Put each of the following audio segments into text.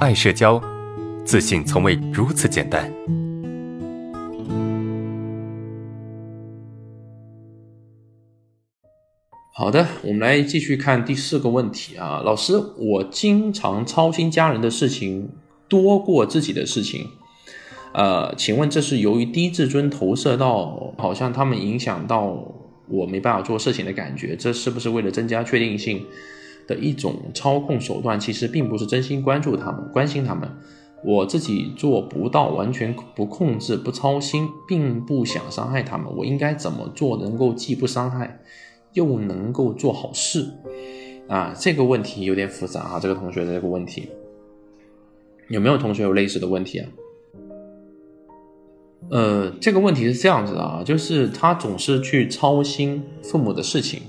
爱社交，自信从未如此简单。好的，我们来继续看第四个问题啊，老师，我经常操心家人的事情多过自己的事情，呃，请问这是由于低自尊投射到，好像他们影响到我没办法做事情的感觉，这是不是为了增加确定性？的一种操控手段，其实并不是真心关注他们、关心他们。我自己做不到完全不控制、不操心，并不想伤害他们。我应该怎么做，能够既不伤害，又能够做好事？啊，这个问题有点复杂啊。这个同学的这个问题，有没有同学有类似的问题啊？呃，这个问题是这样子的啊，就是他总是去操心父母的事情。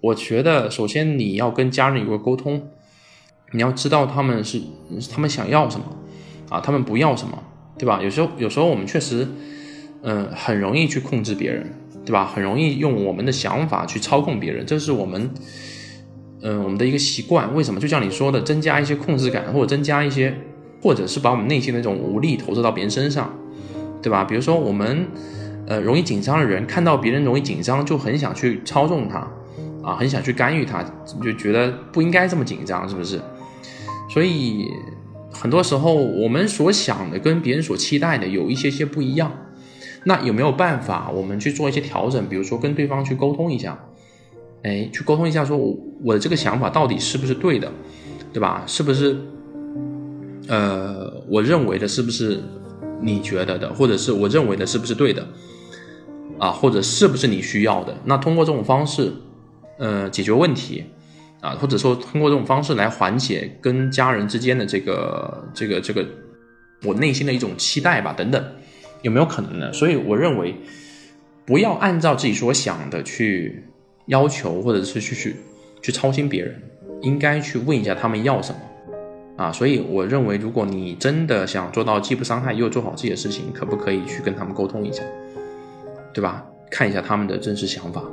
我觉得，首先你要跟家人有个沟通，你要知道他们是他们想要什么，啊，他们不要什么，对吧？有时候，有时候我们确实，嗯，很容易去控制别人，对吧？很容易用我们的想法去操控别人，这是我们，嗯，我们的一个习惯。为什么？就像你说的，增加一些控制感，或者增加一些，或者是把我们内心的那种无力投射到别人身上，对吧？比如说我们，呃，容易紧张的人，看到别人容易紧张，就很想去操纵他。啊，很想去干预他，就觉得不应该这么紧张，是不是？所以很多时候我们所想的跟别人所期待的有一些些不一样。那有没有办法我们去做一些调整？比如说跟对方去沟通一下，哎，去沟通一下，说我我的这个想法到底是不是对的，对吧？是不是？呃，我认为的是不是你觉得的，或者是我认为的是不是对的？啊，或者是不是你需要的？那通过这种方式。呃，解决问题，啊，或者说通过这种方式来缓解跟家人之间的这个、这个、这个，我内心的一种期待吧，等等，有没有可能呢？所以我认为，不要按照自己所想的去要求，或者是去去去操心别人，应该去问一下他们要什么，啊，所以我认为，如果你真的想做到既不伤害又做好自己的事情，可不可以去跟他们沟通一下，对吧？看一下他们的真实想法。